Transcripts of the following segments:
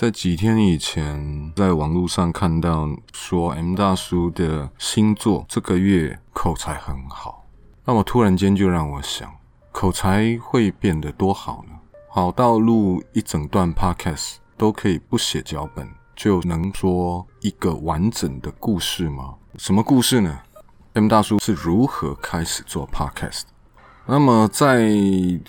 在几天以前，在网络上看到说 M 大叔的星座这个月口才很好，那么突然间就让我想，口才会变得多好呢？好到录一整段 Podcast 都可以不写脚本就能说一个完整的故事吗？什么故事呢？M 大叔是如何开始做 Podcast？那么在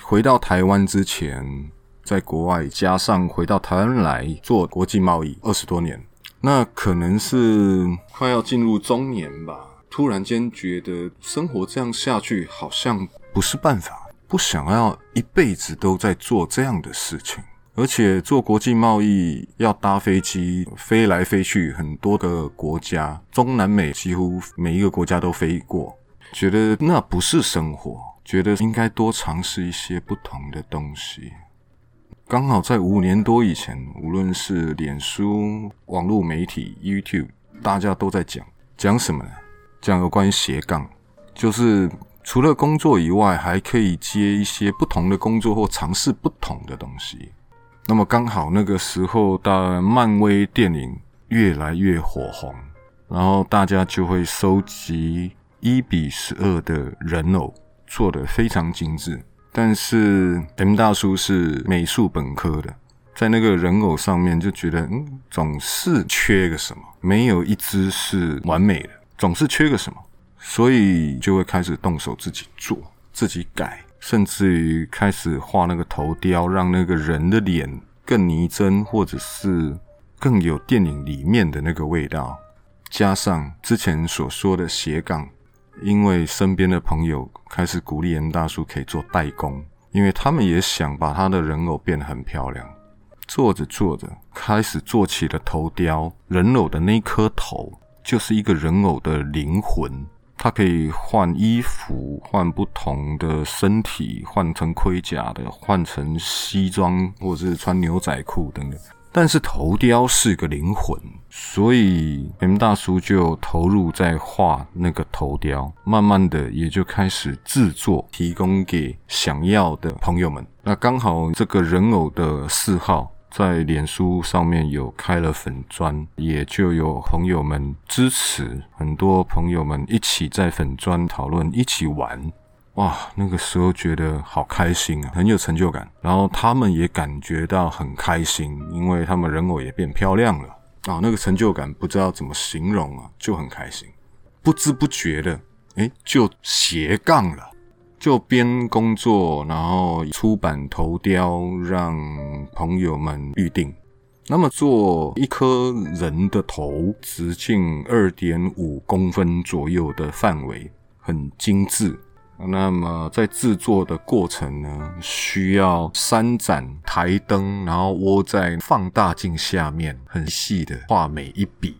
回到台湾之前。在国外，加上回到台湾来做国际贸易二十多年，那可能是快要进入中年吧。突然间觉得生活这样下去好像不是办法，不想要一辈子都在做这样的事情。而且做国际贸易要搭飞机飞来飞去很多个国家，中南美几乎每一个国家都飞过，觉得那不是生活，觉得应该多尝试一些不同的东西。刚好在五年多以前，无论是脸书、网络媒体、YouTube，大家都在讲讲什么呢？讲有关于斜杠，就是除了工作以外，还可以接一些不同的工作或尝试不同的东西。那么刚好那个时候的漫威电影越来越火红，然后大家就会收集一比十二的人偶，做的非常精致。但是 M 大叔是美术本科的，在那个人偶上面就觉得，嗯，总是缺个什么，没有一只是完美的，总是缺个什么，所以就会开始动手自己做，自己改，甚至于开始画那个头雕，让那个人的脸更拟真，或者是更有电影里面的那个味道，加上之前所说的斜杠。因为身边的朋友开始鼓励严大叔可以做代工，因为他们也想把他的人偶变得很漂亮。做着做着，开始做起了头雕。人偶的那颗头就是一个人偶的灵魂，它可以换衣服，换不同的身体，换成盔甲的，换成西装，或者是穿牛仔裤等等。但是头雕是个灵魂，所以 M 大叔就投入在画那个头雕，慢慢的也就开始制作，提供给想要的朋友们。那刚好这个人偶的四号在脸书上面有开了粉砖，也就有朋友们支持，很多朋友们一起在粉砖讨论，一起玩。哇，那个时候觉得好开心啊，很有成就感。然后他们也感觉到很开心，因为他们人偶也变漂亮了啊。那个成就感不知道怎么形容啊，就很开心。不知不觉的，哎，就斜杠了，就边工作，然后出版头雕，让朋友们预定。那么做一颗人的头，直径二点五公分左右的范围，很精致。那么在制作的过程呢，需要三盏台灯，然后窝在放大镜下面，很细的画每一笔。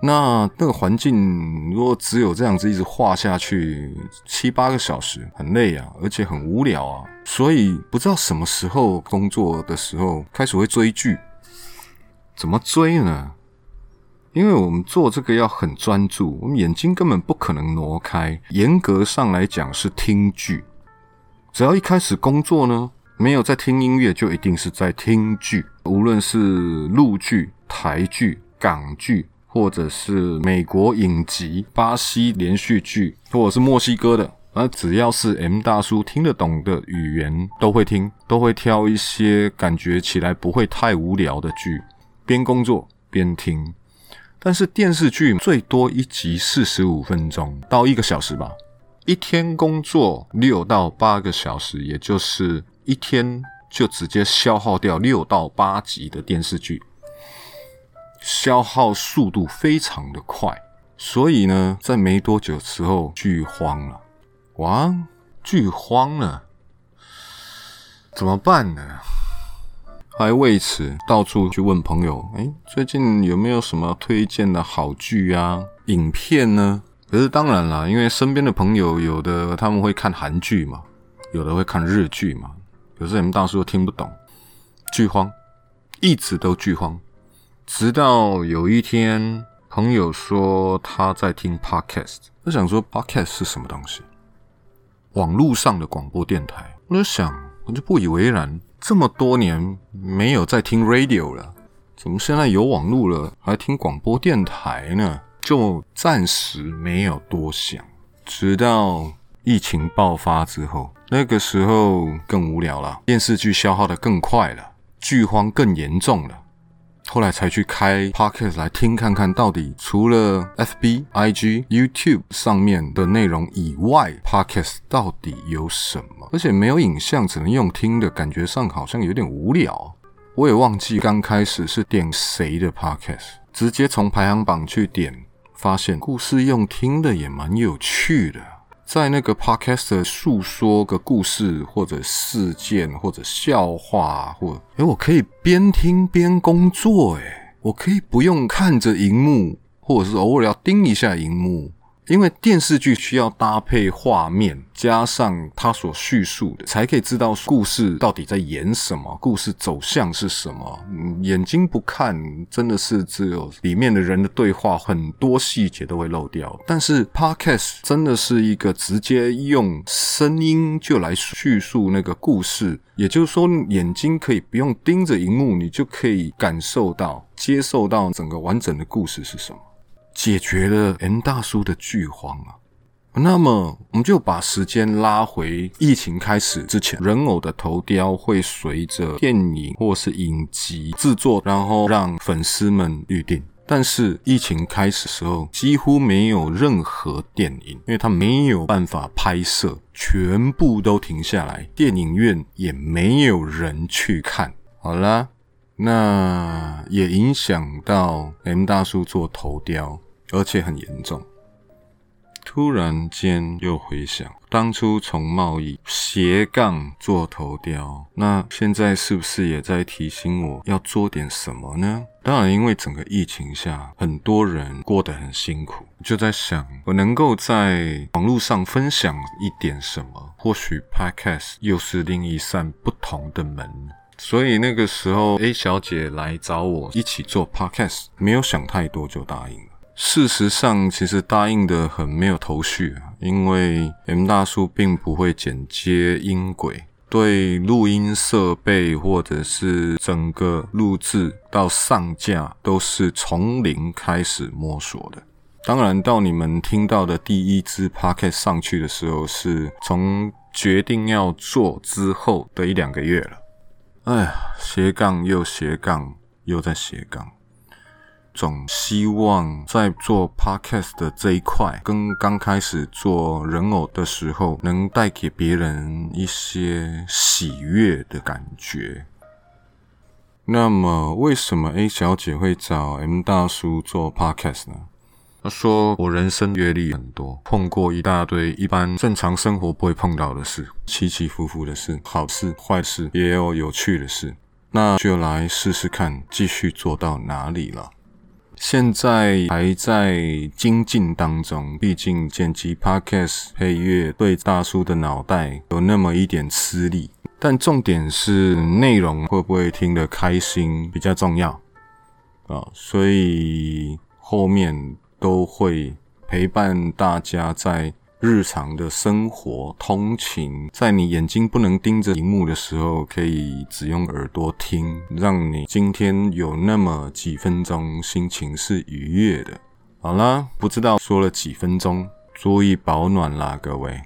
那那个环境如果只有这样子一直画下去七八个小时，很累啊，而且很无聊啊。所以不知道什么时候工作的时候开始会追剧，怎么追呢？因为我们做这个要很专注，我们眼睛根本不可能挪开。严格上来讲是听剧，只要一开始工作呢，没有在听音乐，就一定是在听剧。无论是陆剧、台剧、港剧，或者是美国影集、巴西连续剧，或者是墨西哥的，而只要是 M 大叔听得懂的语言，都会听，都会挑一些感觉起来不会太无聊的剧，边工作边听。但是电视剧最多一集四十五分钟到一个小时吧，一天工作六到八个小时，也就是一天就直接消耗掉六到八集的电视剧，消耗速度非常的快，所以呢，在没多久之后剧荒了，哇，剧荒了，怎么办呢？还为此到处去问朋友，哎，最近有没有什么推荐的好剧啊、影片呢？可是当然啦，因为身边的朋友有的他们会看韩剧嘛，有的会看日剧嘛，可是你们大叔都听不懂，剧荒，一直都剧荒，直到有一天朋友说他在听 podcast，我想说 podcast 是什么东西？网络上的广播电台，我就想，我就不以为然。这么多年没有在听 radio 了，怎么现在有网络了还听广播电台呢？就暂时没有多想，直到疫情爆发之后，那个时候更无聊了，电视剧消耗的更快了，剧荒更严重了。后来才去开 podcast 来听看看到底除了 FB、IG、YouTube 上面的内容以外，podcast 到底有什么？而且没有影像，只能用听的，感觉上好像有点无聊。我也忘记刚开始是点谁的 podcast，直接从排行榜去点，发现故事用听的也蛮有趣的。在那个 podcast 诉说个故事，或者事件，或者笑话，或诶，我可以边听边工作，诶，我可以不用看着荧幕，或者是偶尔要盯一下荧幕。因为电视剧需要搭配画面，加上它所叙述的，才可以知道故事到底在演什么，故事走向是什么。嗯眼睛不看，真的是只有里面的人的对话，很多细节都会漏掉。但是 Podcast 真的是一个直接用声音就来叙述那个故事，也就是说，眼睛可以不用盯着荧幕，你就可以感受到、接受到整个完整的故事是什么。解决了 N 大叔的剧荒啊，那么我们就把时间拉回疫情开始之前，人偶的头雕会随着电影或是影集制作，然后让粉丝们预定。但是疫情开始时候，几乎没有任何电影，因为它没有办法拍摄，全部都停下来，电影院也没有人去看。好啦，那也影响到 M 大叔做头雕。而且很严重。突然间又回想，当初从贸易斜杠做头雕，那现在是不是也在提醒我要做点什么呢？当然，因为整个疫情下，很多人过得很辛苦，就在想，我能够在网络上分享一点什么，或许 Podcast 又是另一扇不同的门。所以那个时候，A 小姐来找我一起做 Podcast，没有想太多就答应。事实上，其实答应的很没有头绪，因为 M 大叔并不会剪接音轨，对录音设备或者是整个录制到上架都是从零开始摸索的。当然，到你们听到的第一支 p o c k e t 上去的时候，是从决定要做之后的一两个月了。哎呀，斜杠又斜杠，又在斜杠。总希望在做 podcast 的这一块，跟刚开始做人偶的时候，能带给别人一些喜悦的感觉。那么，为什么 A 小姐会找 M 大叔做 podcast 呢？她说：“我人生阅历很多，碰过一大堆一般正常生活不会碰到的事，起起伏伏的事，好事坏事，也有有趣的事。那就来试试看，继续做到哪里了。”现在还在精进当中，毕竟剪辑 podcast 配乐对大叔的脑袋有那么一点吃力。但重点是内容会不会听得开心比较重要啊，所以后面都会陪伴大家在。日常的生活、通勤，在你眼睛不能盯着荧幕的时候，可以只用耳朵听，让你今天有那么几分钟心情是愉悦的。好啦，不知道说了几分钟，注意保暖啦，各位。